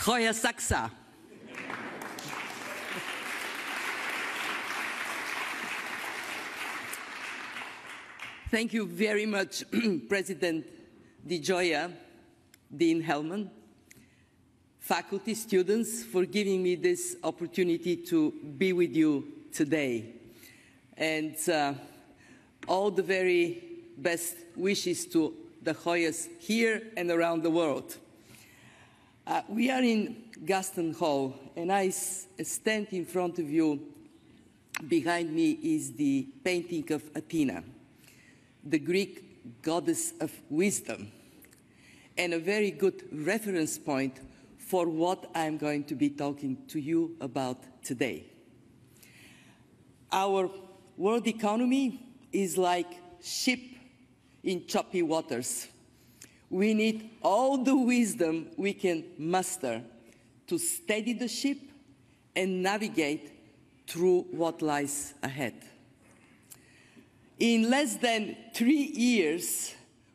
Hoya Saxa. Thank you very much, President DeGioia, Dean Hellman, faculty, students, for giving me this opportunity to be with you today. And uh, all the very best wishes to the Hoyas here and around the world. Uh, we are in Gaston Hall, and I stand in front of you. Behind me is the painting of Athena, the Greek goddess of wisdom, and a very good reference point for what I'm going to be talking to you about today. Our world economy is like ship in choppy waters. We need all the wisdom we can muster to steady the ship and navigate through what lies ahead. In less than three years,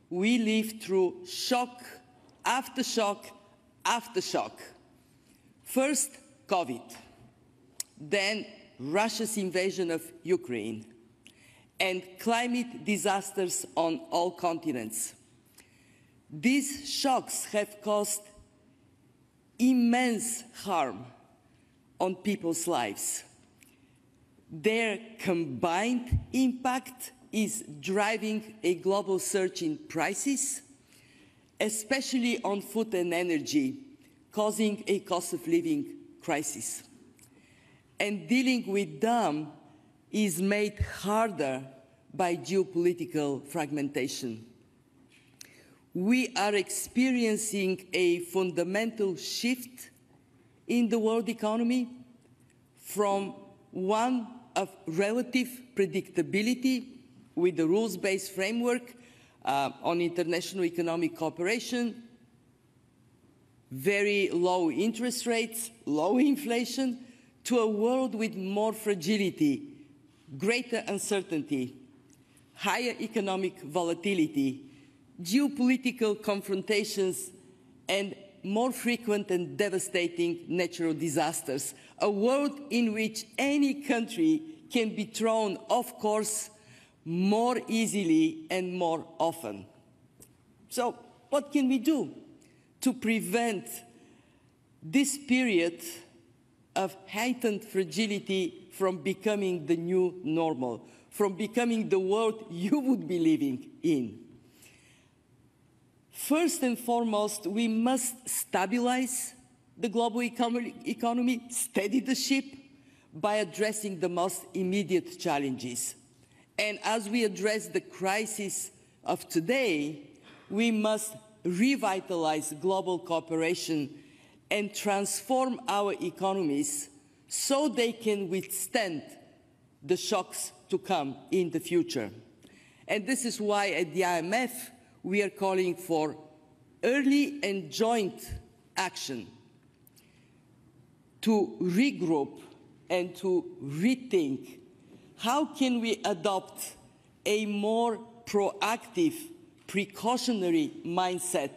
we lived through shock after shock after shock. First, COVID, then Russia's invasion of Ukraine, and climate disasters on all continents. These shocks have caused immense harm on people's lives. Their combined impact is driving a global surge in prices, especially on food and energy, causing a cost of living crisis. And dealing with them is made harder by geopolitical fragmentation. We are experiencing a fundamental shift in the world economy from one of relative predictability with the rules-based framework uh, on international economic cooperation, very low interest rates, low inflation, to a world with more fragility, greater uncertainty, higher economic volatility, geopolitical confrontations, and more frequent and devastating natural disasters, a world in which any country can be thrown off course more easily and more often. So, what can we do to prevent this period of heightened fragility from becoming the new normal, from becoming the world you would be living in? First and foremost, we must stabilize the global economy, steady the ship by addressing the most immediate challenges. And as we address the crisis of today, we must revitalize global cooperation and transform our economies so they can withstand the shocks to come in the future. And this is why at the IMF, we are calling for early and joint action to regroup and to rethink. How can we adopt a more proactive, precautionary mindset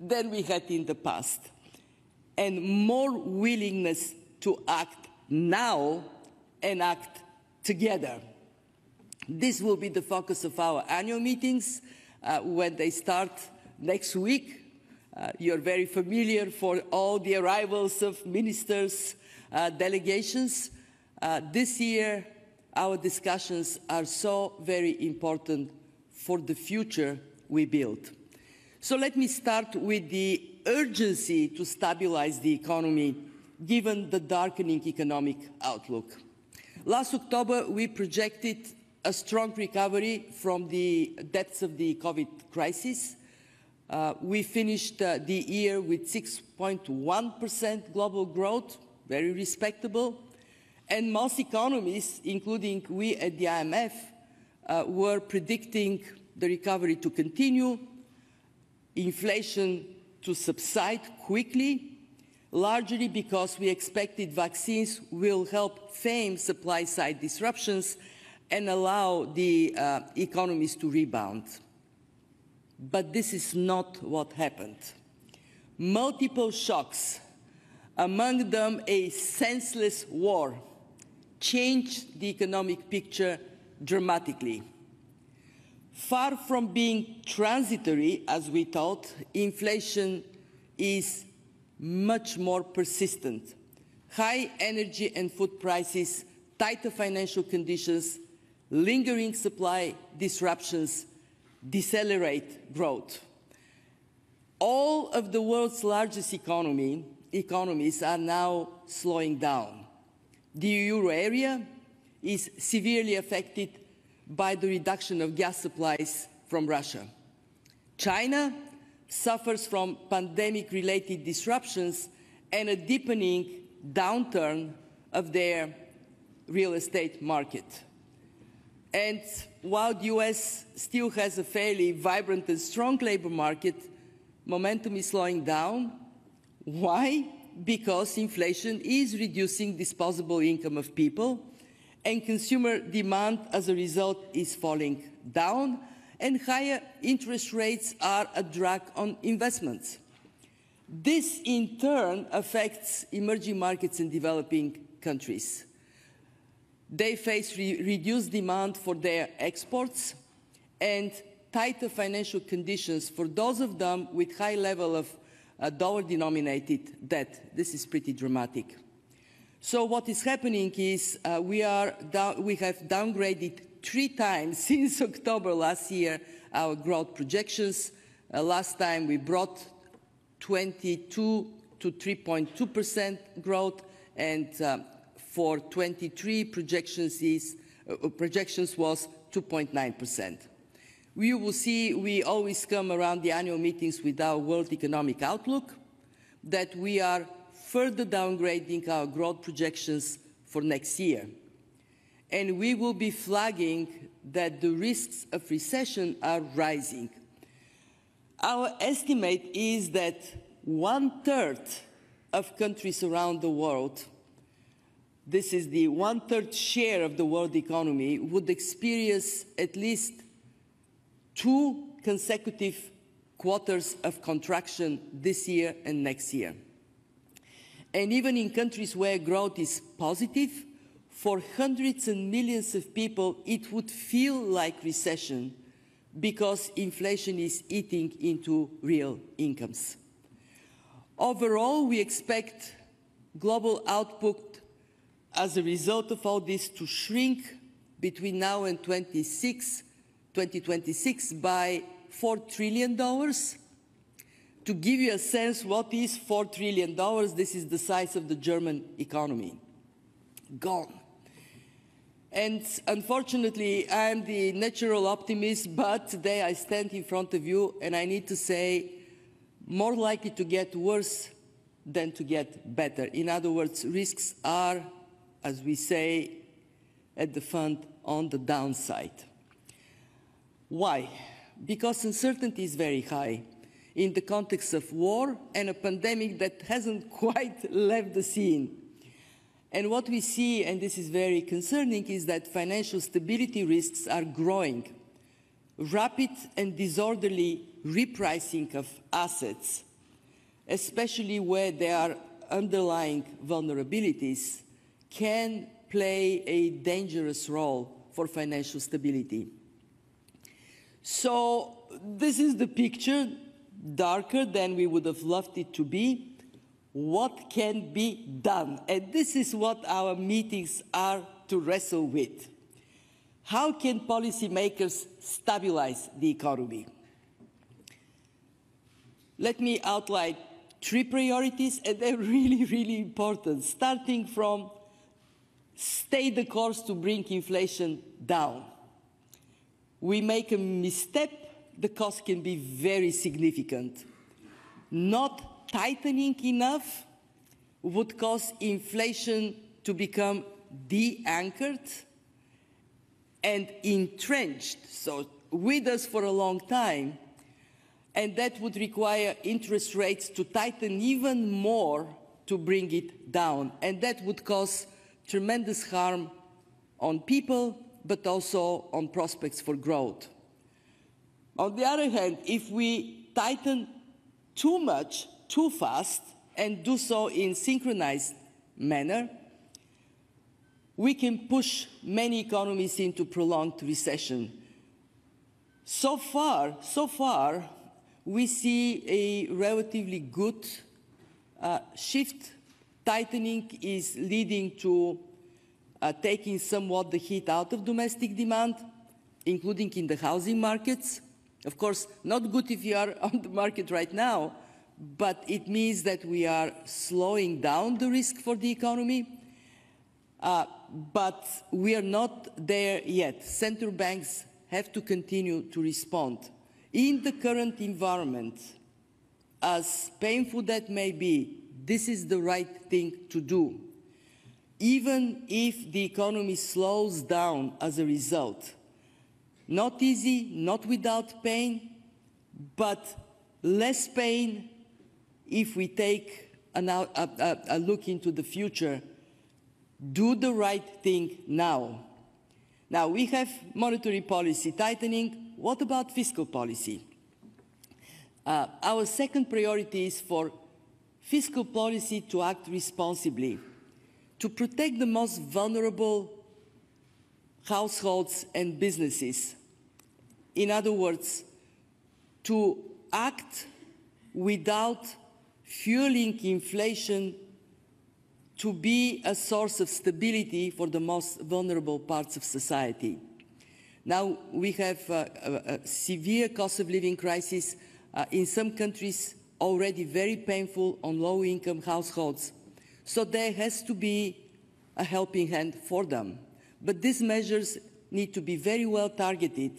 than we had in the past, and more willingness to act now and act together. This will be the focus of our annual meetings uh, when they start next week. Uh, you're very familiar for all the arrivals of ministers, uh, delegations. Uh, this year, our discussions are so very important for the future we build. So let me start with the urgency to stabilize the economy given the darkening economic outlook. Last October, we projected a strong recovery from the depths of the COVID crisis. Uh, we finished uh, the year with 6.1% global growth, very respectable. And most economists, including we at the IMF, uh, were predicting the recovery to continue, inflation to subside quickly, largely because we expected vaccines will help tame supply-side disruptions and allow the uh, economies to rebound. But this is not what happened. Multiple shocks among them a senseless war, changed the economic picture dramatically. Far from being transitory, as we thought, inflation is much more persistent. High energy and food prices, tighter financial conditions, lingering supply disruptions decelerate growth. All of the world's largest economy, economies are now slowing down. The euro area is severely affected by the reduction of gas supplies from Russia. China suffers from pandemic-related disruptions and a deepening downturn of their real estate market. And while the US still has a fairly vibrant and strong labor market, momentum is slowing down. Why? Because inflation is reducing disposable income of people and consumer demand as a result is falling down and higher interest rates are a drag on investments. This in turn affects emerging markets and developing countries. They face re reduced demand for their exports and tighter financial conditions for those of them with high level of uh, dollar-denominated debt. This is pretty dramatic. So what is happening is uh, we, are we have downgraded three times since October last year our growth projections. Uh, last time we brought 22 to 3.2% growth and uh, for 23 projections, is, uh, projections was 2.9%. We will see, we always come around the annual meetings with our World Economic Outlook, that we are further downgrading our growth projections for next year. And we will be flagging that the risks of recession are rising. Our estimate is that one-third of countries around the world this is the one-third share of the world economy, would experience at least two consecutive quarters of contraction this year and next year. And even in countries where growth is positive, for hundreds and millions of people, it would feel like recession because inflation is eating into real incomes. Overall, we expect global output as a result of all this to shrink between now and 26, 2026 by $4 trillion. To give you a sense what is $4 trillion, this is the size of the German economy. Gone. And unfortunately, I am the natural optimist, but today I stand in front of you and I need to say, more likely to get worse than to get better. In other words, risks are as we say at the fund, on the downside. Why? Because uncertainty is very high in the context of war and a pandemic that hasn't quite left the scene. And what we see, and this is very concerning, is that financial stability risks are growing. Rapid and disorderly repricing of assets, especially where there are underlying vulnerabilities, can play a dangerous role for financial stability. So this is the picture, darker than we would have loved it to be. What can be done? And this is what our meetings are to wrestle with. How can policymakers stabilize the economy? Let me outline three priorities, and they're really, really important, starting from stay the course to bring inflation down. We make a misstep, the cost can be very significant. Not tightening enough would cause inflation to become de-anchored and entrenched, so with us for a long time, and that would require interest rates to tighten even more to bring it down, and that would cause tremendous harm on people, but also on prospects for growth. On the other hand, if we tighten too much, too fast, and do so in synchronized manner, we can push many economies into prolonged recession. So far, so far, we see a relatively good uh, shift. Tightening is leading to uh, taking somewhat the heat out of domestic demand, including in the housing markets. Of course, not good if you are on the market right now, but it means that we are slowing down the risk for the economy. Uh, but we are not there yet. Central banks have to continue to respond. In the current environment, as painful that may be, this is the right thing to do. Even if the economy slows down as a result. Not easy, not without pain, but less pain if we take an, a, a, a look into the future do the right thing now. Now, we have monetary policy tightening. What about fiscal policy? Uh, our second priority is for fiscal policy to act responsibly, to protect the most vulnerable households and businesses. In other words, to act without fueling inflation to be a source of stability for the most vulnerable parts of society. Now we have uh, a, a, severe cost of living crisis uh, in some countries already very painful on low-income households. So there has to be a helping hand for them. But these measures need to be very well targeted.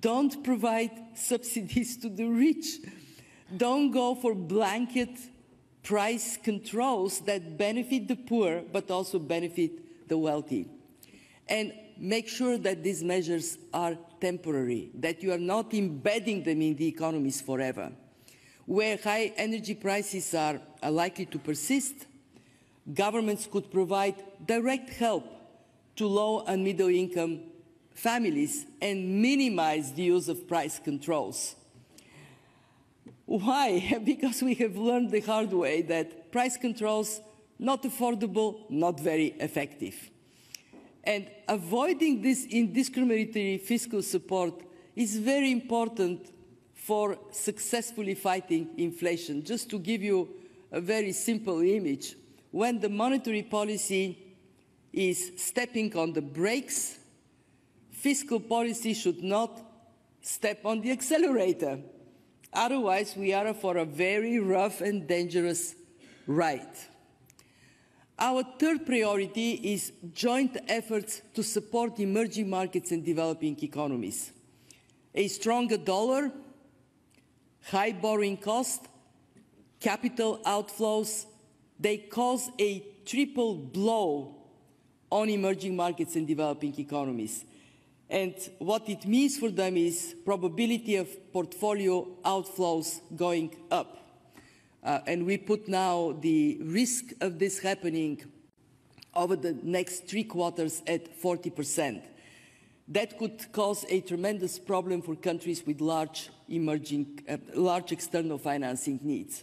Don't provide subsidies to the rich. Don't go for blanket price controls that benefit the poor but also benefit the wealthy. And make sure that these measures are temporary, that you are not embedding them in the economies forever. Where high energy prices are, likely to persist, governments could provide direct help to low and middle income families and minimize the use of price controls. Why? because we have learned the hard way that price controls, not affordable, not very effective. And avoiding this indiscriminatory fiscal support is very important for successfully fighting inflation. Just to give you a very simple image, when the monetary policy is stepping on the brakes, fiscal policy should not step on the accelerator. Otherwise, we are for a very rough and dangerous ride. Our third priority is joint efforts to support emerging markets and developing economies. A stronger dollar, high borrowing costs, capital outflows, they cause a triple blow on emerging markets and developing economies. And what it means for them is probability of portfolio outflows going up. Uh, and we put now the risk of this happening over the next three quarters at 40%. That could cause a tremendous problem for countries with large emerging, uh, large external financing needs.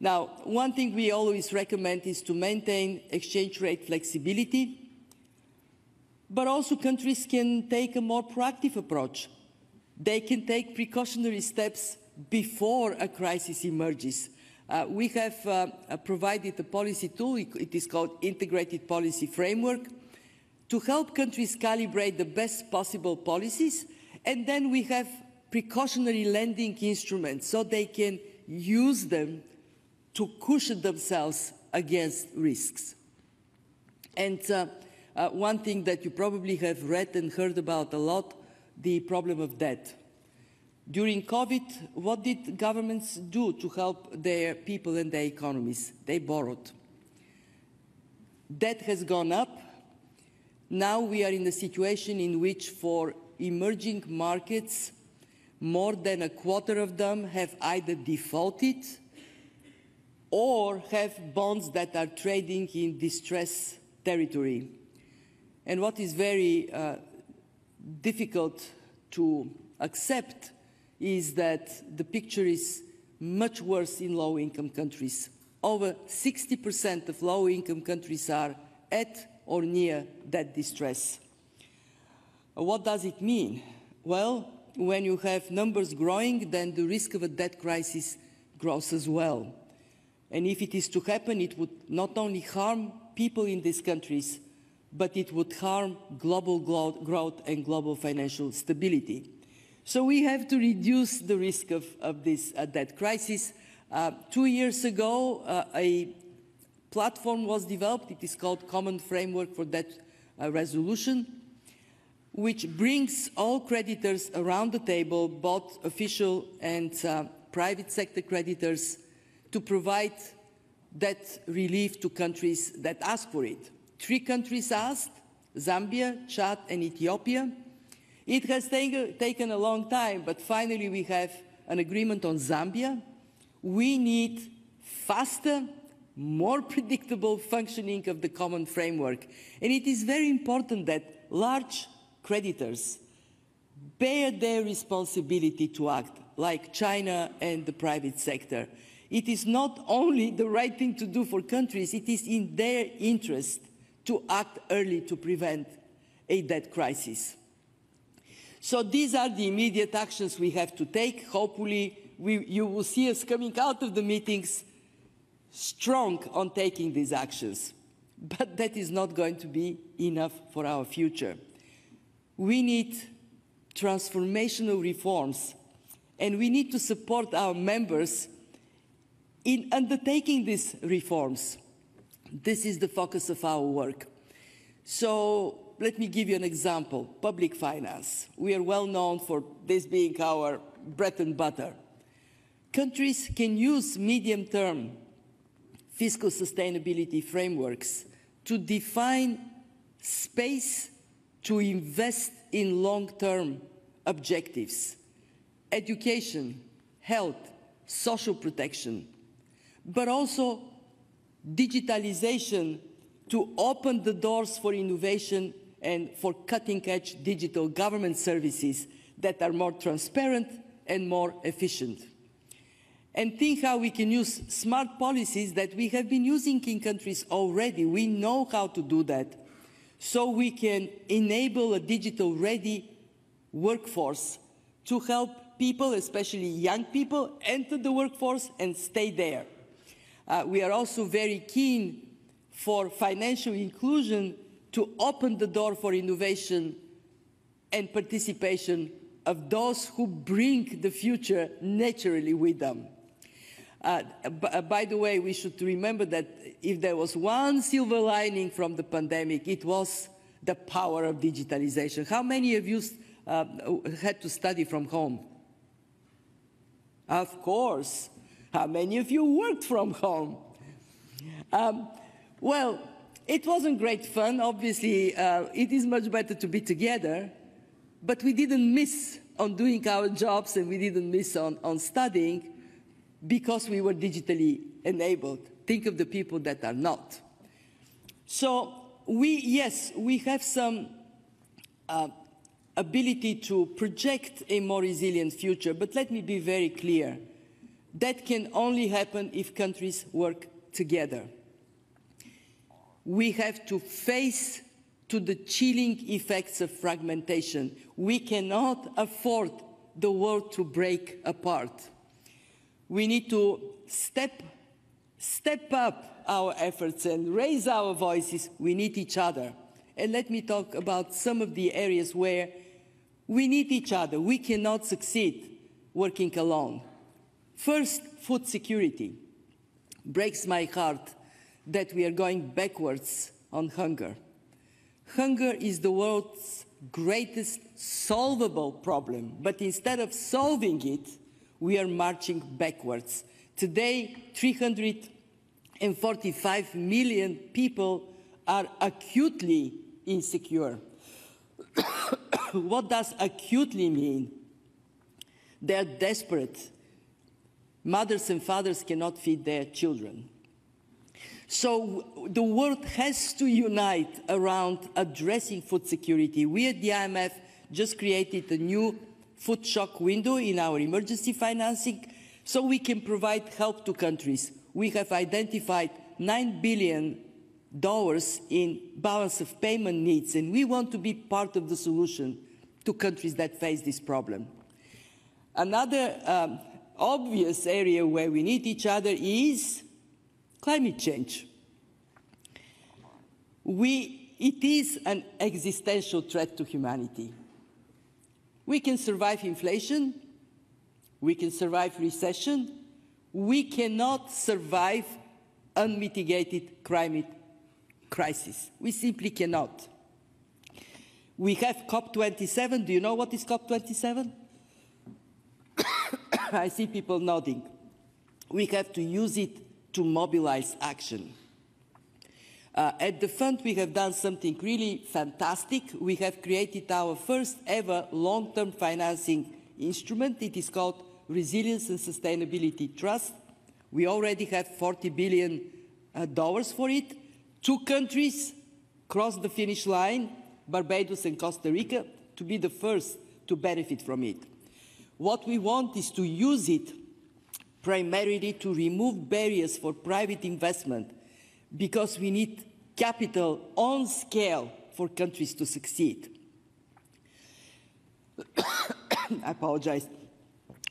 Now, one thing we always recommend is to maintain exchange rate flexibility but also countries can take a more proactive approach. They can take precautionary steps before a crisis emerges. Uh, we have uh, provided a policy tool, it is called Integrated Policy Framework, to help countries calibrate the best possible policies, and then we have precautionary lending instruments so they can use them to cushion themselves against risks. And uh, uh, one thing that you probably have read and heard about a lot, the problem of debt. During COVID, what did governments do to help their people and their economies? They borrowed. Debt has gone up. Now we are in a situation in which for emerging markets, more than a quarter of them have either defaulted or have bonds that are trading in distress territory. And what is very uh, difficult to accept is that the picture is much worse in low-income countries. Over 60% of low-income countries are at or near that distress. What does it mean? Well, when you have numbers growing, then the risk of a debt crisis grows as well. And if it is to happen, it would not only harm people in these countries, but it would harm global growth and global financial stability. So we have to reduce the risk of, of this uh, debt crisis. Uh, two years ago, uh, a platform was developed. It is called Common Framework for Debt uh, Resolution, which brings all creditors around the table, both official and uh, private sector creditors, to provide debt relief to countries that ask for it. Three countries asked, Zambia, Chad and Ethiopia. It has taken a long time, but finally we have an agreement on Zambia. We need faster, more predictable functioning of the common framework. And it is very important that large creditors bear their responsibility to act, like China and the private sector. It is not only the right thing to do for countries, it is in their interest to act early to prevent a debt crisis. So these are the immediate actions we have to take. Hopefully, we, you will see us coming out of the meetings strong on taking these actions. But that is not going to be enough for our future. We need transformational reforms, and we need to support our members in undertaking these reforms. This is the focus of our work. So let me give you an example. Public finance. We are well known for this being our bread and butter. Countries can use medium-term fiscal sustainability frameworks to define space to invest in long-term objectives, education, health, social protection, but also digitalization to open the doors for innovation and for cutting-edge digital government services that are more transparent and more efficient. And think how we can use smart policies that we have been using in countries already. We know how to do that. So we can enable a digital-ready workforce to help people, especially young people, enter the workforce and stay there. Uh, we are also very keen for financial inclusion to open the door for innovation and participation of those who bring the future naturally with them. Uh, uh, by the way, we should remember that if there was one silver lining from the pandemic, it was the power of digitalization. How many of you uh, had to study from home? Of course. How many of you worked from home? Um, well, it wasn't great fun. Obviously, uh, it is much better to be together, but we didn't miss on doing our jobs and we didn't miss on, on studying because we were digitally enabled. Think of the people that are not. So we, yes, we have some uh, ability to project a more resilient future, but let me be very clear. That can only happen if countries work together. We have to face to the chilling effects of fragmentation. We cannot afford the world to break apart. We need to step, step up our efforts and raise our voices. We need each other. And let me talk about some of the areas where we need each other. We cannot succeed working alone. First, food security. Breaks my heart that we are going backwards on hunger. Hunger is the world's greatest solvable problem, but instead of solving it, we are marching backwards. Today, 345 million people are acutely insecure. what does acutely mean? They are desperate Mothers and fathers cannot feed their children. So the world has to unite around addressing food security. We at the IMF just created a new food shock window in our emergency financing So we can provide help to countries. We have identified $9 billion in balance of payment needs, and we want to be part of the solution to countries that face this problem. Another um, obvious area where we need each other is climate change. We, it is an existential threat to humanity. We can survive inflation, we can survive recession, we cannot survive unmitigated climate crisis. We simply cannot. We have COP27. Do you know what is COP27? I see people nodding. We have to use it to mobilize action. Uh, at the fund, we have done something really fantastic. We have created our first ever long-term financing instrument. It is called Resilience and Sustainability Trust. We already have 40 billion uh, dollars for it. Two countries crossed the finish line, Barbados and Costa Rica, to be the first to benefit from it. What we want is to use it primarily to remove barriers for private investment because we need capital on scale for countries to succeed. I apologize.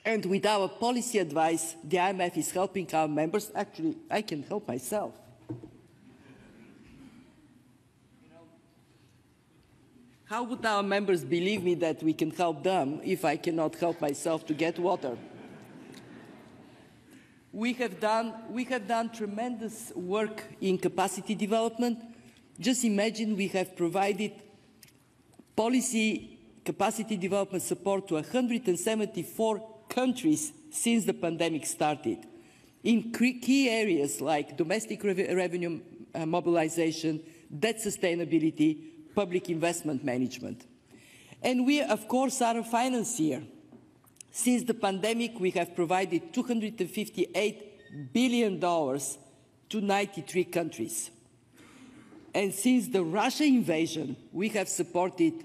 And with our policy advice, the IMF is helping our members. Actually, I can help myself. How would our members believe me that we can help them if I cannot help myself to get water? We have done, we have done tremendous work in capacity development. Just imagine we have provided policy capacity development support to 174 countries since the pandemic started in key areas like domestic revenue uh, mobilization, debt sustainability, public investment management. And we, of course, are a financier. Since the pandemic, we have provided $258 billion to 93 countries. And since the Russia invasion, we have supported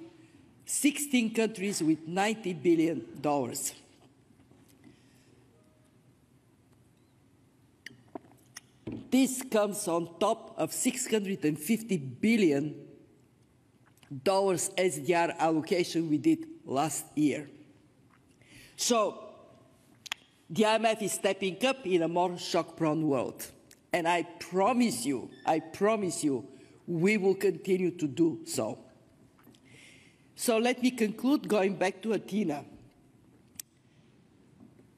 16 countries with $90 billion. This comes on top of 650 billion dollars SDR allocation we did last year. So the IMF is stepping up in a more shock-prone world. And I promise you, I promise you, we will continue to do so. So let me conclude going back to Athena.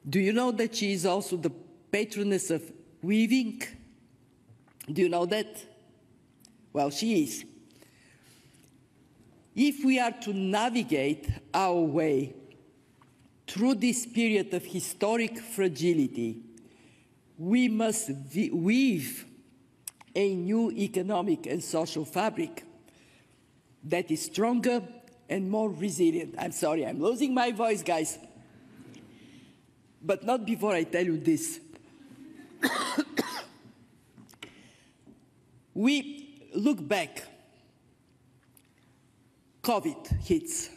Do you know that she is also the patroness of weaving? Do you know that? Well, she is. If we are to navigate our way through this period of historic fragility, we must weave a new economic and social fabric that is stronger and more resilient. I'm sorry, I'm losing my voice, guys. But not before I tell you this. we look back COVID hits,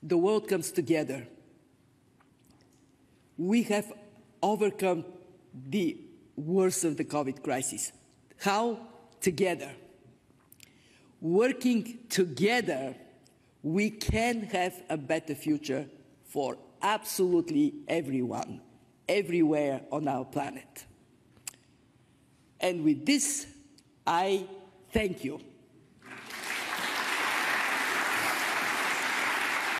the world comes together. We have overcome the worst of the COVID crisis. How? Together. Working together, we can have a better future for absolutely everyone, everywhere on our planet. And with this, I thank you.